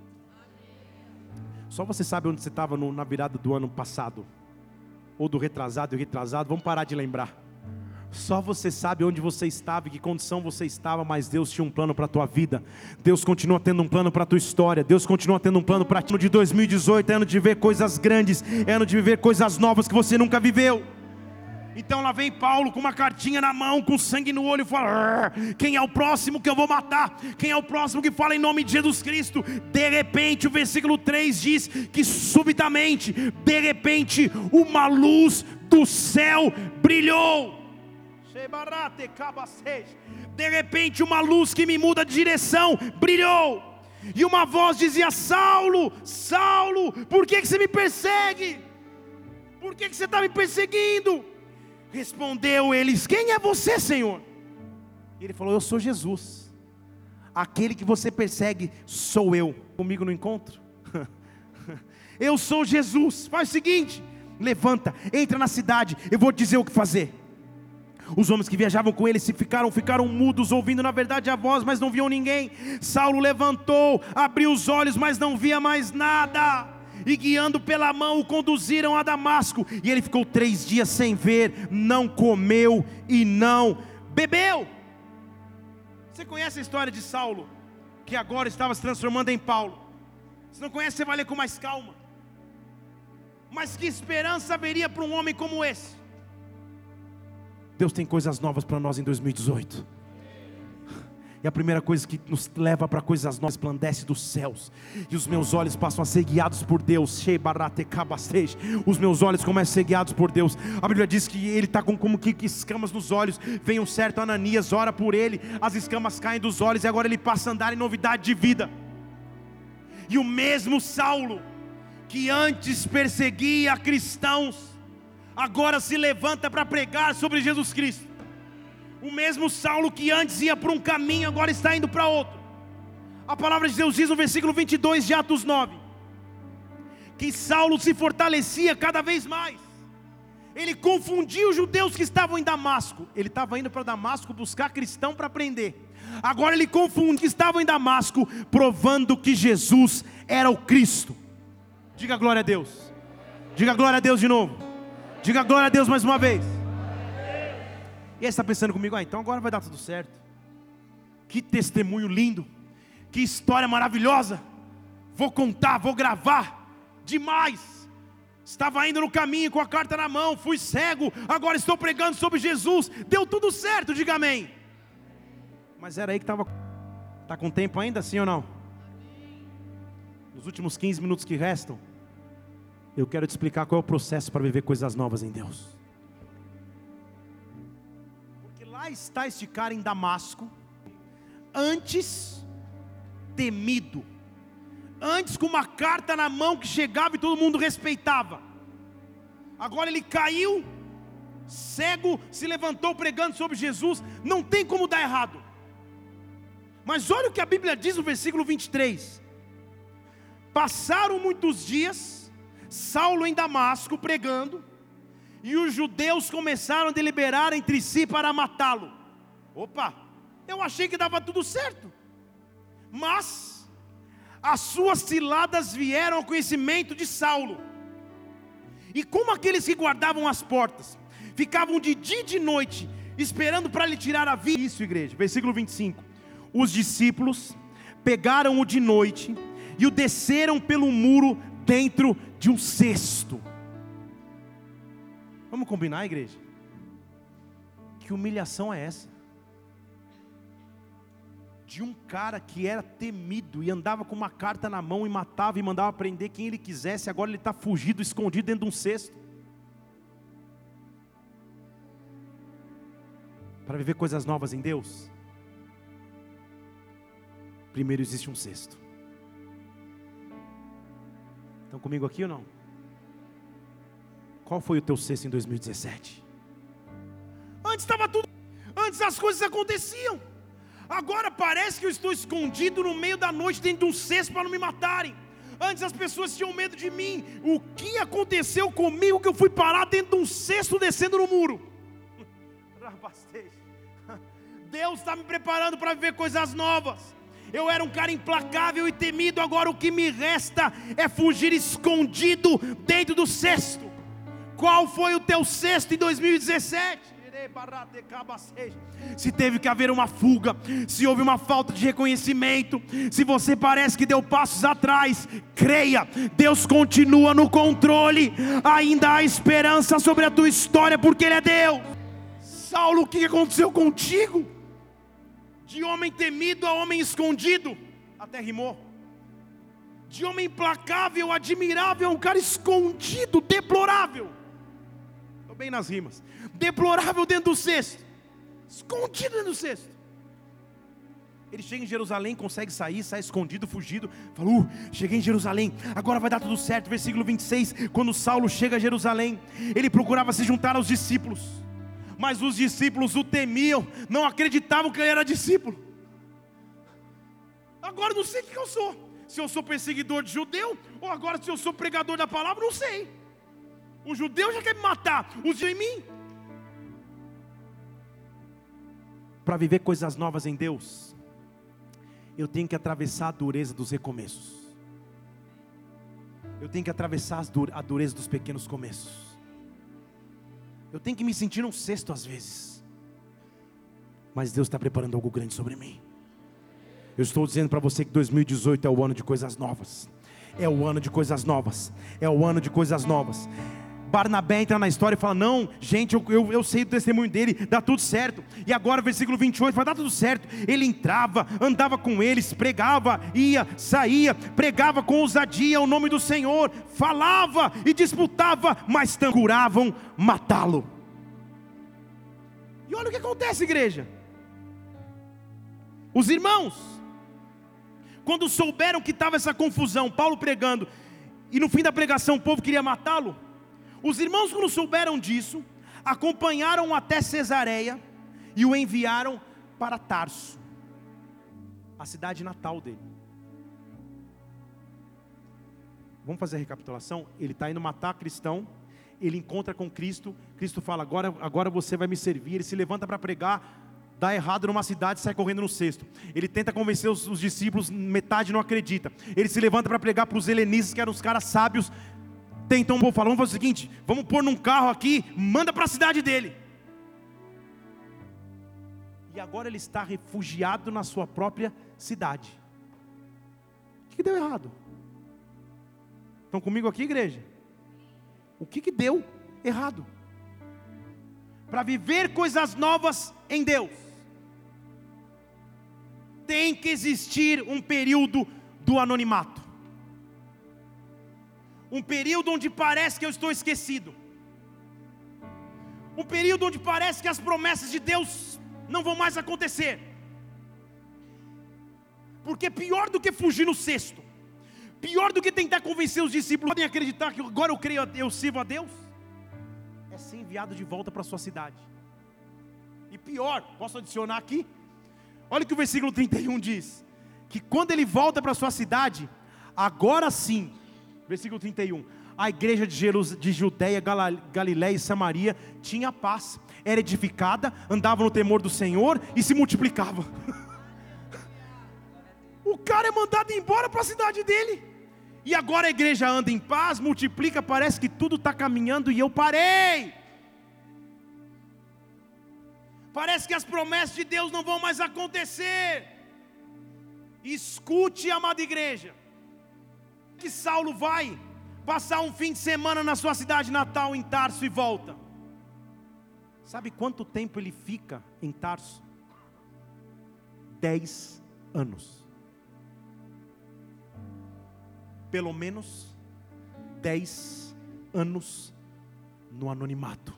Só você sabe onde você estava na virada do ano passado, ou do retrasado e retrasado. Vamos parar de lembrar. Só você sabe onde você estava e que condição você estava, mas Deus tinha um plano para a tua vida. Deus continua tendo um plano para a tua história. Deus continua tendo um plano para ti. Ano de 2018 é ano de ver coisas grandes, é ano de viver coisas novas que você nunca viveu. Então lá vem Paulo com uma cartinha na mão, com sangue no olho, e fala: Quem é o próximo que eu vou matar? Quem é o próximo que fala em nome de Jesus Cristo? De repente, o versículo 3 diz que subitamente, de repente, uma luz do céu brilhou. De repente, uma luz que me muda de direção brilhou. E uma voz dizia: Saulo, Saulo, por que, que você me persegue? Por que, que você está me perseguindo? Respondeu eles: Quem é você, Senhor? Ele falou: Eu sou Jesus. Aquele que você persegue sou eu. Comigo no encontro? eu sou Jesus. Faz o seguinte: levanta, entra na cidade, eu vou te dizer o que fazer. Os homens que viajavam com ele se ficaram, ficaram mudos, ouvindo na verdade a voz, mas não viam ninguém. Saulo levantou, abriu os olhos, mas não via mais nada. E guiando pela mão, o conduziram a Damasco. E ele ficou três dias sem ver, não comeu e não bebeu. Você conhece a história de Saulo, que agora estava se transformando em Paulo? Se não conhece, você vai ler com mais calma. Mas que esperança haveria para um homem como esse? Deus tem coisas novas para nós em 2018. E a primeira coisa que nos leva para coisas novas resplandece dos céus. E os meus olhos passam a ser guiados por Deus. Os meus olhos começam a ser guiados por Deus. A Bíblia diz que ele está com como que escamas nos olhos. Vem um certo Ananias, ora por ele. As escamas caem dos olhos e agora ele passa a andar em novidade de vida. E o mesmo Saulo, que antes perseguia cristãos, agora se levanta para pregar sobre Jesus Cristo. O mesmo Saulo que antes ia para um caminho, agora está indo para outro. A palavra de Deus diz no versículo 22 de Atos 9: que Saulo se fortalecia cada vez mais. Ele confundia os judeus que estavam em Damasco. Ele estava indo para Damasco buscar cristão para prender. Agora ele confunde que estavam em Damasco, provando que Jesus era o Cristo. Diga glória a Deus. Diga glória a Deus de novo. Diga glória a Deus mais uma vez. E aí está pensando comigo, ah, então agora vai dar tudo certo. Que testemunho lindo, que história maravilhosa. Vou contar, vou gravar. Demais. Estava indo no caminho com a carta na mão, fui cego, agora estou pregando sobre Jesus. Deu tudo certo, diga amém. Mas era aí que estava. Está com tempo ainda, sim ou não? Nos últimos 15 minutos que restam, eu quero te explicar qual é o processo para viver coisas novas em Deus. Porque lá está este cara em Damasco, antes temido, antes com uma carta na mão que chegava e todo mundo respeitava. Agora ele caiu, cego, se levantou pregando sobre Jesus, não tem como dar errado. Mas olha o que a Bíblia diz no versículo 23. Passaram muitos dias, Saulo em Damasco pregando, e os judeus começaram a deliberar entre si para matá-lo. Opa, eu achei que dava tudo certo, mas as suas ciladas vieram ao conhecimento de Saulo, e como aqueles que guardavam as portas ficavam de dia e de noite esperando para lhe tirar a vida, isso, igreja, versículo 25: os discípulos pegaram-o de noite e o desceram pelo muro dentro de um cesto. Vamos combinar, igreja? Que humilhação é essa? De um cara que era temido e andava com uma carta na mão e matava e mandava prender quem ele quisesse, agora ele está fugido, escondido dentro de um cesto. Para viver coisas novas em Deus, primeiro existe um cesto. Estão comigo aqui ou não? Qual foi o teu sexto em 2017? Antes estava tudo, antes as coisas aconteciam. Agora parece que eu estou escondido no meio da noite dentro de um cesto para não me matarem. Antes as pessoas tinham medo de mim. O que aconteceu comigo que eu fui parar dentro de um cesto descendo no muro? Deus está me preparando para viver coisas novas. Eu era um cara implacável e temido, agora o que me resta é fugir escondido dentro do cesto. Qual foi o teu cesto em 2017? Se teve que haver uma fuga, se houve uma falta de reconhecimento, se você parece que deu passos atrás, creia, Deus continua no controle, ainda há esperança sobre a tua história, porque Ele é Deus. Saulo, o que aconteceu contigo? De homem temido a homem escondido, até rimou. De homem implacável, admirável, um cara escondido, deplorável. Estou bem nas rimas. Deplorável dentro do cesto. escondido dentro do cesto. Ele chega em Jerusalém, consegue sair, sai escondido, fugido. Fala, uh, cheguei em Jerusalém, agora vai dar tudo certo. Versículo 26, quando Saulo chega a Jerusalém, ele procurava se juntar aos discípulos, mas os discípulos o temiam, não acreditavam que ele era discípulo. Agora não sei o que eu sou, se eu sou perseguidor de judeu, ou agora se eu sou pregador da palavra, não sei. O judeu já quer me matar, os em mim. Para viver coisas novas em Deus, eu tenho que atravessar a dureza dos recomeços. Eu tenho que atravessar a dureza dos pequenos começos. Eu tenho que me sentir um cesto às vezes. Mas Deus está preparando algo grande sobre mim. Eu estou dizendo para você que 2018 é o ano de coisas novas. É o ano de coisas novas. É o ano de coisas novas. Barnabé entra na história e fala: Não, gente, eu, eu, eu, sei do testemunho dele, dá tudo certo. E agora, versículo 28, vai dar tudo certo. Ele entrava, andava com eles, pregava, ia, saía, pregava com ousadia o nome do Senhor, falava e disputava, mas curavam matá-lo. E olha o que acontece, igreja. Os irmãos, quando souberam que estava essa confusão, Paulo pregando, e no fim da pregação o povo queria matá-lo, os irmãos, quando souberam disso, acompanharam até Cesareia e o enviaram para Tarso, a cidade natal dele. Vamos fazer a recapitulação? Ele está indo matar cristão, ele encontra com Cristo, Cristo fala: agora, agora você vai me servir. Ele se levanta para pregar, dá errado numa cidade sai correndo no cesto. Ele tenta convencer os, os discípulos, metade não acredita. Ele se levanta para pregar para os helenistas, que eram os caras sábios, então o povo fala: vamos fazer o seguinte, vamos pôr num carro aqui, manda para a cidade dele. E agora ele está refugiado na sua própria cidade. O que deu errado? Estão comigo aqui, igreja? O que, que deu errado? Para viver coisas novas em Deus, tem que existir um período do anonimato um período onde parece que eu estou esquecido, um período onde parece que as promessas de Deus não vão mais acontecer, porque pior do que fugir no cesto, pior do que tentar convencer os discípulos, podem acreditar que agora eu creio, eu sirvo a Deus, é ser enviado de volta para sua cidade. E pior, posso adicionar aqui? Olha o que o versículo 31 diz: que quando ele volta para sua cidade, agora sim versículo 31. A igreja de, Jerus, de Judéia, Galiléia e Samaria tinha paz, era edificada, andava no temor do Senhor e se multiplicava. o cara é mandado embora para a cidade dele. E agora a igreja anda em paz, multiplica, parece que tudo está caminhando e eu parei. Parece que as promessas de Deus não vão mais acontecer. Escute, amada igreja que Saulo vai passar um fim de semana na sua cidade natal em Tarso e volta? Sabe quanto tempo ele fica em Tarso? Dez anos. Pelo menos dez anos no anonimato.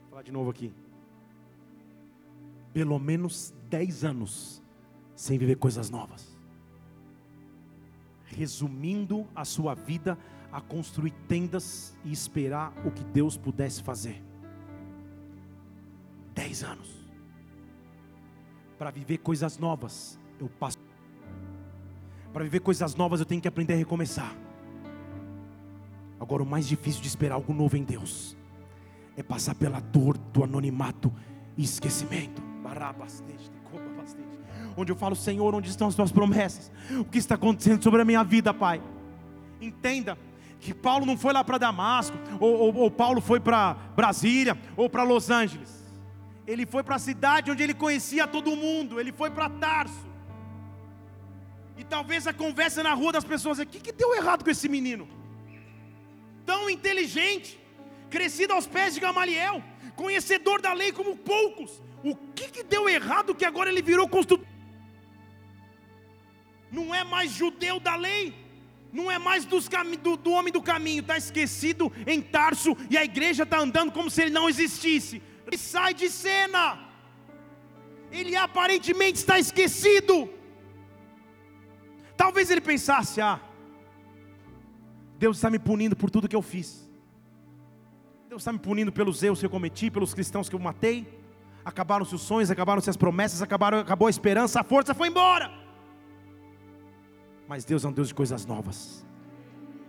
Vou falar de novo aqui. Pelo menos dez anos sem viver coisas novas resumindo a sua vida a construir tendas e esperar o que Deus pudesse fazer. Dez anos. Para viver coisas novas, eu passo. Para viver coisas novas, eu tenho que aprender a recomeçar. Agora, o mais difícil de esperar algo novo em Deus é passar pela dor do anonimato e esquecimento. Barabas, deixe onde eu falo, Senhor, onde estão as tuas promessas? O que está acontecendo sobre a minha vida, Pai? Entenda que Paulo não foi lá para Damasco, ou, ou, ou, Paulo foi para Brasília, ou para Los Angeles. Ele foi para a cidade onde ele conhecia todo mundo, ele foi para Tarso. E talvez a conversa na rua das pessoas, o que, que deu errado com esse menino? Tão inteligente, crescido aos pés de Gamaliel, conhecedor da lei como poucos. O que, que deu errado que agora ele virou construtor? Não é mais judeu da lei, não é mais do, do homem do caminho, está esquecido em Tarso e a igreja está andando como se ele não existisse. e sai de cena. Ele aparentemente está esquecido. Talvez ele pensasse: ah, Deus está me punindo por tudo que eu fiz. Deus está me punindo pelos erros que eu cometi, pelos cristãos que eu matei. Acabaram-se os sonhos, acabaram-se as promessas, acabaram, acabou a esperança, a força foi embora. Mas Deus é um Deus de coisas novas.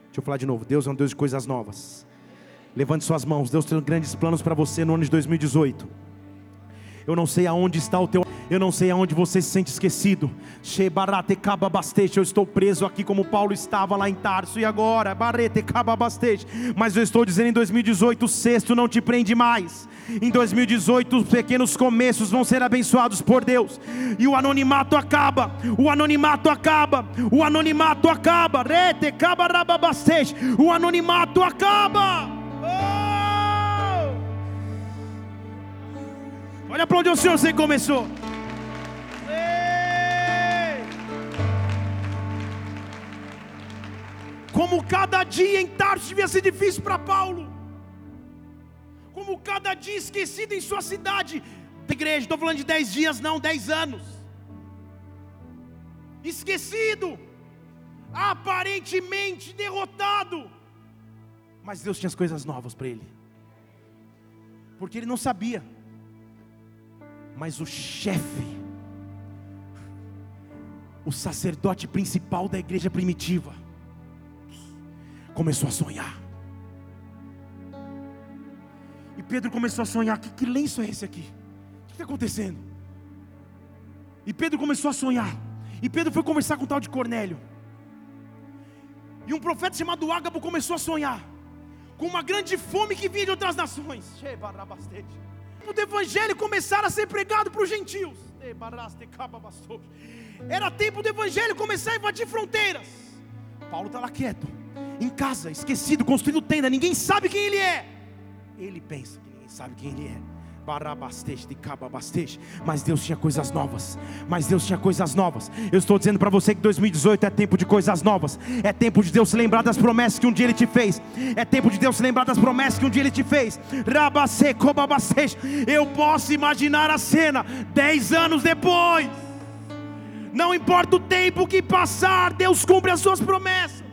Deixa eu falar de novo: Deus é um Deus de coisas novas. Levante suas mãos, Deus tem grandes planos para você no ano de 2018. Eu não sei aonde está o teu, eu não sei aonde você se sente esquecido. Eu estou preso aqui como Paulo estava lá em Tarso e agora, mas eu estou dizendo em 2018, o sexto não te prende mais. Em 2018, os pequenos começos vão ser abençoados por Deus. E o anonimato acaba. O anonimato acaba. O anonimato acaba. O anonimato acaba. Olha para onde o Senhor você começou. Como cada dia em Tarso devia ser difícil para Paulo. Como cada dia esquecido em sua cidade. Igreja, estou falando de dez dias, não, dez anos. Esquecido, aparentemente derrotado. Mas Deus tinha as coisas novas para ele. Porque ele não sabia. Mas o chefe, o sacerdote principal da igreja primitiva, começou a sonhar. E Pedro começou a sonhar: que, que lenço é esse aqui? O que está acontecendo? E Pedro começou a sonhar. E Pedro foi conversar com o tal de Cornélio. E um profeta chamado Ágabo começou a sonhar com uma grande fome que vinha de outras nações do evangelho começar a ser pregado para os gentios. Era tempo do evangelho começar a invadir fronteiras. Paulo está lá quieto, em casa, esquecido, construindo tenda, ninguém sabe quem ele é. Ele pensa que ninguém sabe quem ele é mas Deus tinha coisas novas. Mas Deus tinha coisas novas. Eu estou dizendo para você que 2018 é tempo de coisas novas. É tempo de Deus se lembrar das promessas que um dia Ele te fez. É tempo de Deus se lembrar das promessas que um dia Ele te fez. Eu posso imaginar a cena dez anos depois. Não importa o tempo que passar, Deus cumpre as suas promessas.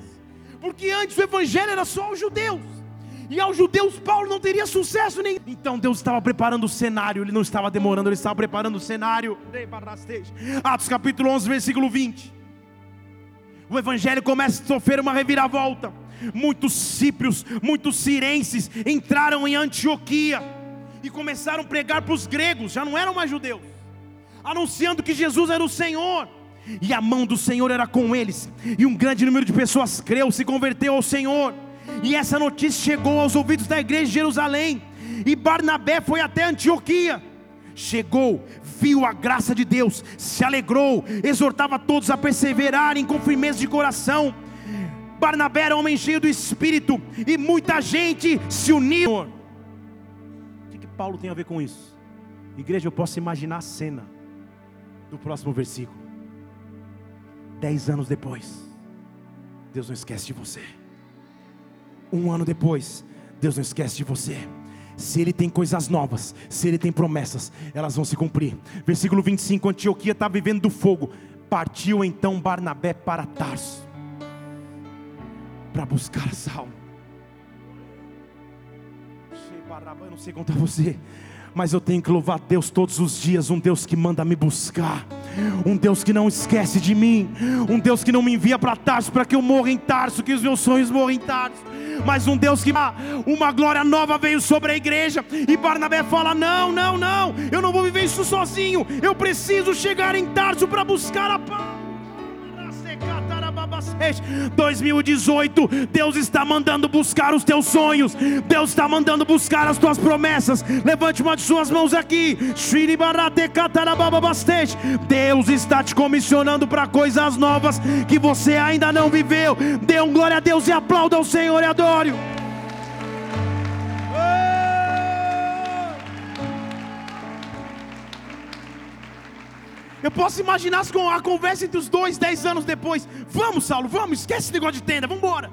Porque antes o Evangelho era só aos judeus e aos judeus Paulo não teria sucesso nenhum. Então Deus estava preparando o cenário, ele não estava demorando, ele estava preparando o cenário. Atos capítulo 11, versículo 20. O evangelho começa a sofrer uma reviravolta. Muitos cíprios, muitos sirenses entraram em Antioquia e começaram a pregar para os gregos, já não eram mais judeus, anunciando que Jesus era o Senhor. E a mão do Senhor era com eles, e um grande número de pessoas creu, se converteu ao Senhor. E essa notícia chegou aos ouvidos da igreja de Jerusalém. E Barnabé foi até Antioquia. Chegou, viu a graça de Deus, se alegrou, exortava todos a perseverarem com firmeza de coração. Barnabé era homem cheio do espírito e muita gente se uniu. O que, que Paulo tem a ver com isso? Igreja, eu posso imaginar a cena do próximo versículo. Dez anos depois, Deus não esquece de você. Um ano depois, Deus não esquece de você. Se Ele tem coisas novas, se Ele tem promessas, elas vão se cumprir. Versículo 25: Antioquia está vivendo do fogo. Partiu então Barnabé para Tarso para buscar Saulo. Eu não sei contar você, mas eu tenho que louvar Deus todos os dias, um Deus que manda me buscar, um Deus que não esquece de mim, um Deus que não me envia para Tarso para que eu morra em Tarso, que os meus sonhos morram em Tarso, mas um Deus que uma glória nova veio sobre a igreja, e Barnabé fala: Não, não, não, eu não vou viver isso sozinho, eu preciso chegar em Tarso para buscar a paz. 2018, Deus está mandando buscar os teus sonhos, Deus está mandando buscar as tuas promessas. Levante uma de suas mãos aqui. Deus está te comissionando para coisas novas que você ainda não viveu. Dê um glória a Deus e aplauda ao Senhor e adore. Eu posso imaginar a conversa entre os dois, dez anos depois. Vamos, Saulo, vamos, esquece esse negócio de tenda, vamos embora.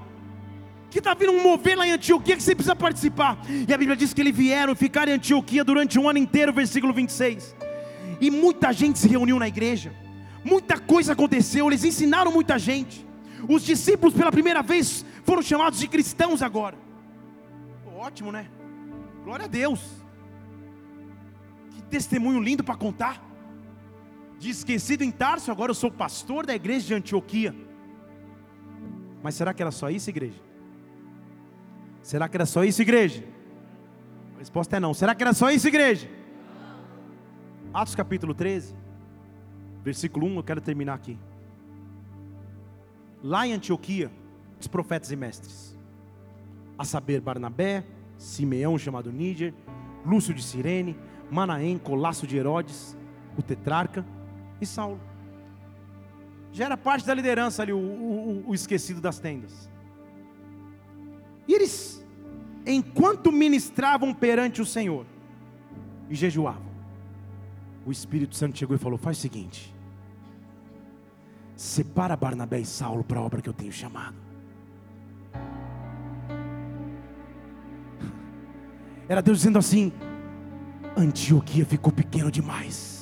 que está vindo um mover lá em Antioquia que você precisa participar. E a Bíblia diz que eles vieram ficar em Antioquia durante um ano inteiro, versículo 26. E muita gente se reuniu na igreja, muita coisa aconteceu, eles ensinaram muita gente. Os discípulos, pela primeira vez, foram chamados de cristãos agora. Ótimo, né? Glória a Deus. Que testemunho lindo para contar. De esquecido em Tarso, agora eu sou pastor da igreja de Antioquia. Mas será que era só isso, igreja? Será que era só isso, igreja? A resposta é não. Será que era só isso, igreja? Atos capítulo 13, versículo 1, eu quero terminar aqui. Lá em Antioquia, os profetas e mestres, a saber, Barnabé, Simeão, chamado Níger, Lúcio de Cirene, Manaém, Colasso de Herodes, o tetrarca e Saulo. Já era parte da liderança ali, o, o, o esquecido das tendas. E eles, enquanto ministravam perante o Senhor e jejuavam, o Espírito Santo chegou e falou: Faz o seguinte, separa Barnabé e Saulo para a obra que eu tenho chamado. Era Deus dizendo assim: Antioquia ficou pequeno demais.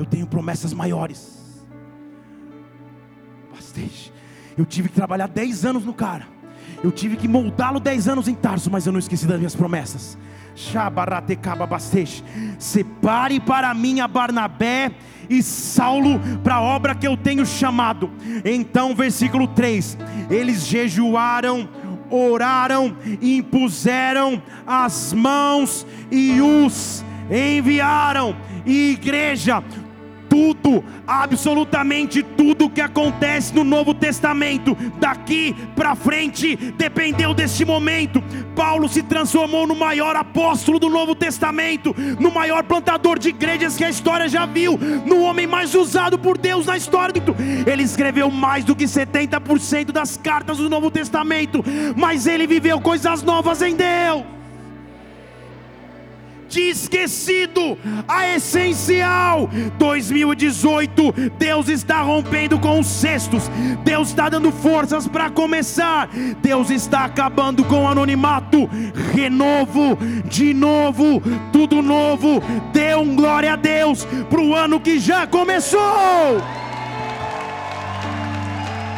Eu tenho promessas maiores. Bastante. Eu tive que trabalhar 10 anos no cara. Eu tive que moldá-lo dez anos em Tarso, mas eu não esqueci das minhas promessas. Separe para mim a Barnabé e Saulo para a obra que eu tenho chamado. Então, versículo 3: eles jejuaram, oraram, impuseram as mãos e os enviaram. E igreja, tudo, absolutamente tudo que acontece no Novo Testamento, daqui para frente, dependeu deste momento. Paulo se transformou no maior apóstolo do Novo Testamento, no maior plantador de igrejas que a história já viu, no homem mais usado por Deus na história. Ele escreveu mais do que 70% das cartas do Novo Testamento, mas ele viveu coisas novas em Deus de esquecido a essencial. 2018, Deus está rompendo com os cestos, Deus está dando forças para começar, Deus está acabando com o anonimato, renovo, de novo, tudo novo. Dê um glória a Deus para o ano que já começou.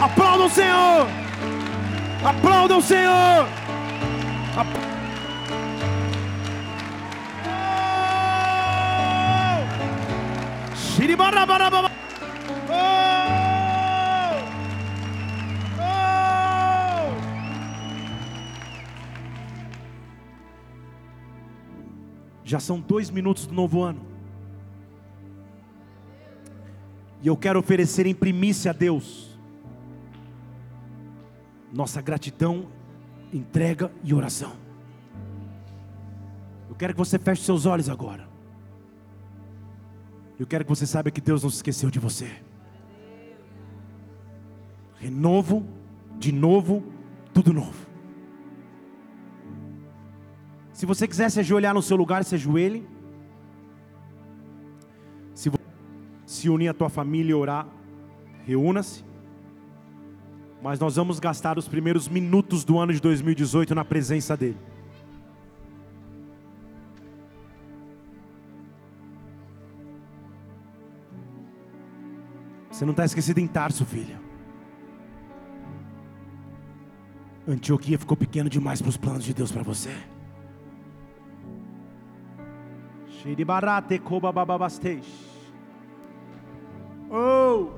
Aplauda o Senhor, aplauda o Senhor. Aplauda Já são dois minutos do novo ano. E eu quero oferecer em primícia a Deus nossa gratidão, entrega e oração. Eu quero que você feche seus olhos agora. Eu quero que você saiba que Deus não se esqueceu de você. Renovo, de novo, tudo novo. Se você quiser se ajoelhar no seu lugar, se ajoelhe. Se se unir à tua família e orar, reúna-se. Mas nós vamos gastar os primeiros minutos do ano de 2018 na presença dEle. Você não está esquecido em Tarso, filha. Antioquia ficou pequeno demais para os planos de Deus para você. Oh!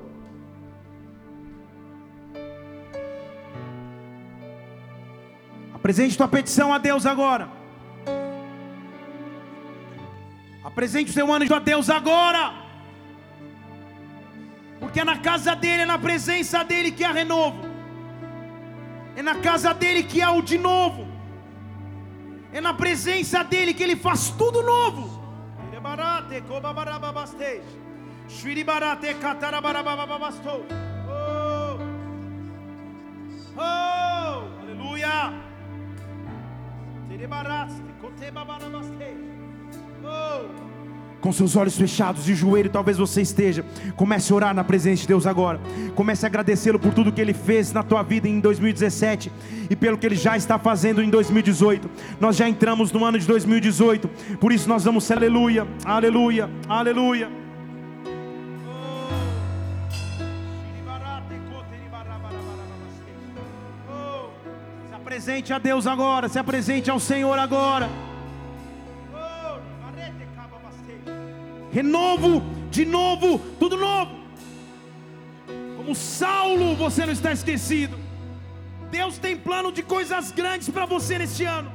Apresente tua petição a Deus agora. Apresente o seu anjo a Deus agora. Porque é na casa dele, é na presença dele que há renovo. É na casa dele que há o de novo. É na presença dele que ele faz tudo novo. Oh, oh, aleluia. Oh. Com seus olhos fechados de joelho, talvez você esteja. Comece a orar na presença de Deus agora. Comece a agradecê-lo por tudo que ele fez na tua vida em 2017 e pelo que ele já está fazendo em 2018. Nós já entramos no ano de 2018, por isso nós vamos aleluia, aleluia, aleluia. Se apresente a Deus agora, se apresente ao Senhor agora. Renovo, de novo, tudo novo. Como Saulo, você não está esquecido. Deus tem plano de coisas grandes para você neste ano.